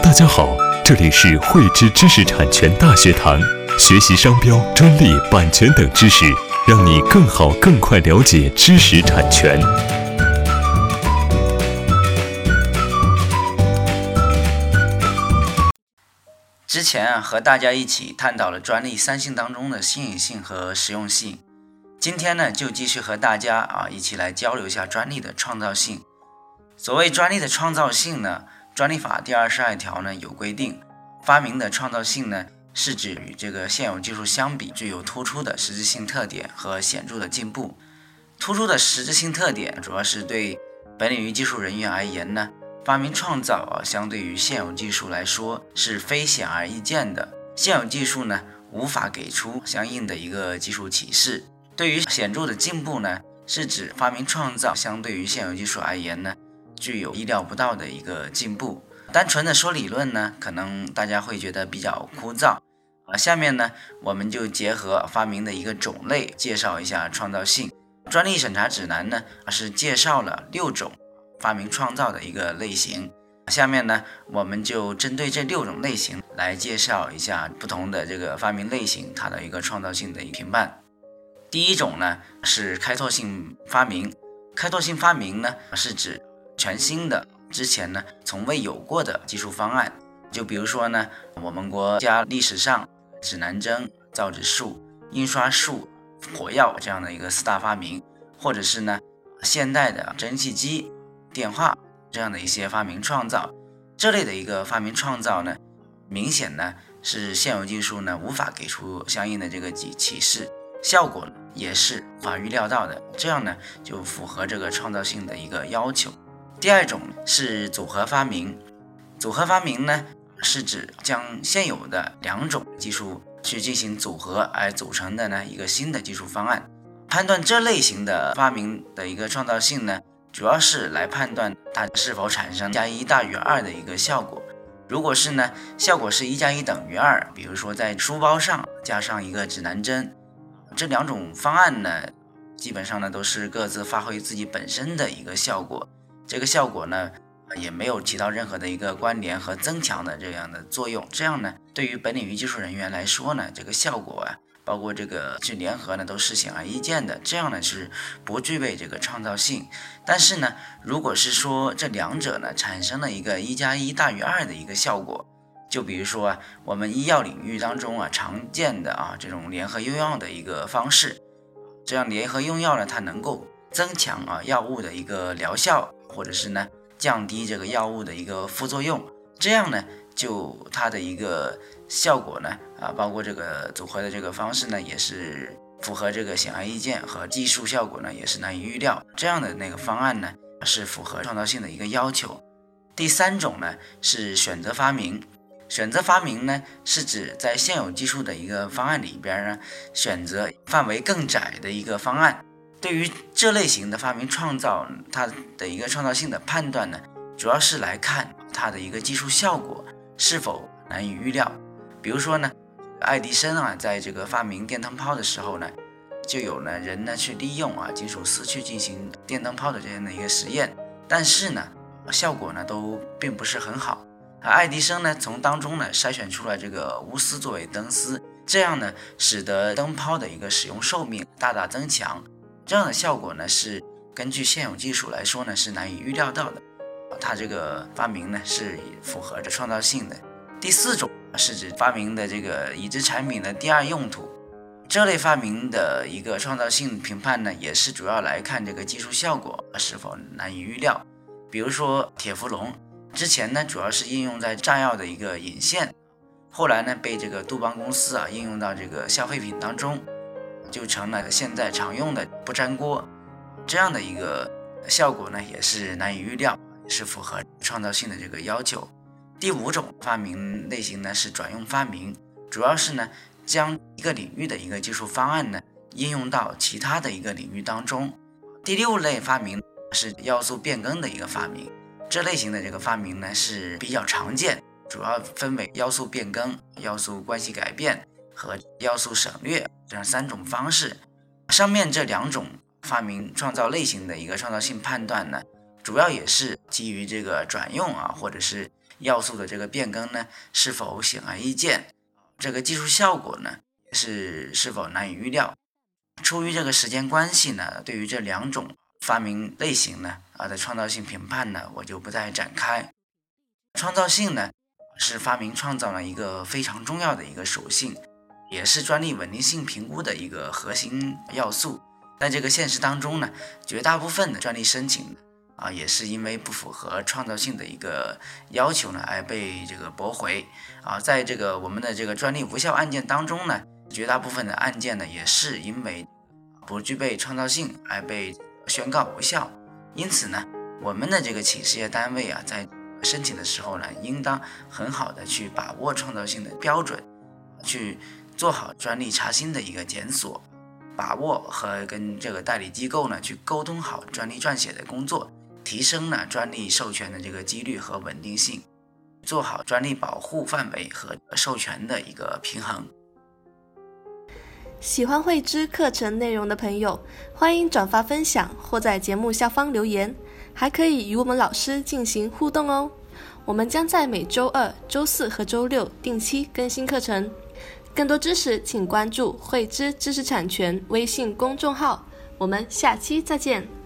大家好，这里是汇知知识产权大学堂，学习商标、专利、版权等知识，让你更好、更快了解知识产权。之前啊，和大家一起探讨了专利三性当中的新颖性和实用性。今天呢，就继续和大家啊一起来交流一下专利的创造性。所谓专利的创造性呢，专利法第二十二条呢有规定，发明的创造性呢是指与这个现有技术相比具有突出的实质性特点和显著的进步。突出的实质性特点主要是对本领域技术人员而言呢，发明创造啊相对于现有技术来说是非显而易见的，现有技术呢无法给出相应的一个技术启示。对于显著的进步呢，是指发明创造相对于现有技术而言呢，具有意料不到的一个进步。单纯的说理论呢，可能大家会觉得比较枯燥啊。下面呢，我们就结合发明的一个种类，介绍一下创造性。专利审查指南呢，是介绍了六种发明创造的一个类型。下面呢，我们就针对这六种类型来介绍一下不同的这个发明类型，它的一个创造性的一个评判。第一种呢是开拓性发明，开拓性发明呢是指全新的、之前呢从未有过的技术方案。就比如说呢，我们国家历史上指南针、造纸术、印刷术、火药这样的一个四大发明，或者是呢现代的蒸汽机、电话这样的一些发明创造，这类的一个发明创造呢，明显呢是现有技术呢无法给出相应的这个启启示。效果也是无法预料到的，这样呢就符合这个创造性的一个要求。第二种是组合发明，组合发明呢是指将现有的两种技术去进行组合而组成的呢一个新的技术方案。判断这类型的发明的一个创造性呢，主要是来判断它是否产生加一大于二的一个效果。如果是呢，效果是一加一等于二，比如说在书包上加上一个指南针。这两种方案呢，基本上呢都是各自发挥自己本身的一个效果，这个效果呢也没有起到任何的一个关联和增强的这样的作用。这样呢，对于本领域技术人员来说呢，这个效果啊，包括这个去联合呢，都是显而易见的。这样呢是不具备这个创造性。但是呢，如果是说这两者呢产生了一个一加一大于二的一个效果。就比如说啊，我们医药领域当中啊常见的啊这种联合用药的一个方式，这样联合用药呢，它能够增强啊药物的一个疗效，或者是呢降低这个药物的一个副作用，这样呢就它的一个效果呢啊，包括这个组合的这个方式呢，也是符合这个显而易见和技术效果呢，也是难以预料，这样的那个方案呢是符合创造性的一个要求。第三种呢是选择发明。选择发明呢，是指在现有技术的一个方案里边呢，选择范围更窄的一个方案。对于这类型的发明创造，它的一个创造性的判断呢，主要是来看它的一个技术效果是否难以预料。比如说呢，爱迪生啊，在这个发明电灯泡的时候呢，就有呢人呢去利用啊金属丝去进行电灯泡的这样的一个实验，但是呢，效果呢都并不是很好。而爱迪生呢，从当中呢筛选出了这个钨丝作为灯丝，这样呢，使得灯泡的一个使用寿命大大增强。这样的效果呢，是根据现有技术来说呢，是难以预料到的。它这个发明呢，是符合着创造性的。第四种是指发明的这个已知产品的第二用途，这类发明的一个创造性评判呢，也是主要来看这个技术效果是否难以预料。比如说铁氟龙。之前呢，主要是应用在炸药的一个引线，后来呢，被这个杜邦公司啊应用到这个消费品当中，就成了现在常用的不粘锅。这样的一个效果呢，也是难以预料，是符合创造性的这个要求。第五种发明类型呢是转用发明，主要是呢将一个领域的一个技术方案呢应用到其他的一个领域当中。第六类发明是要素变更的一个发明。这类型的这个发明呢是比较常见，主要分为要素变更、要素关系改变和要素省略这样三种方式。上面这两种发明创造类型的一个创造性判断呢，主要也是基于这个转用啊，或者是要素的这个变更呢，是否显而易见？这个技术效果呢，是是否难以预料？出于这个时间关系呢，对于这两种发明类型呢，啊的创造性评判呢，我就不再展开。创造性呢，是发明创造了一个非常重要的一个属性，也是专利稳定性评估的一个核心要素。在这个现实当中呢，绝大部分的专利申请啊，也是因为不符合创造性的一个要求呢，而被这个驳回啊。在这个我们的这个专利无效案件当中呢，绝大部分的案件呢，也是因为不具备创造性而被宣告无效。因此呢，我们的这个企事业单位啊，在申请的时候呢，应当很好的去把握创造性的标准，去做好专利查新的一个检索。把握和跟这个代理机构呢去沟通好专利撰写的工作，提升呢专利授权的这个几率和稳定性，做好专利保护范围和授权的一个平衡。喜欢慧知课程内容的朋友，欢迎转发分享或在节目下方留言，还可以与我们老师进行互动哦。我们将在每周二、周四和周六定期更新课程。更多知识，请关注“慧知知识产权”微信公众号。我们下期再见。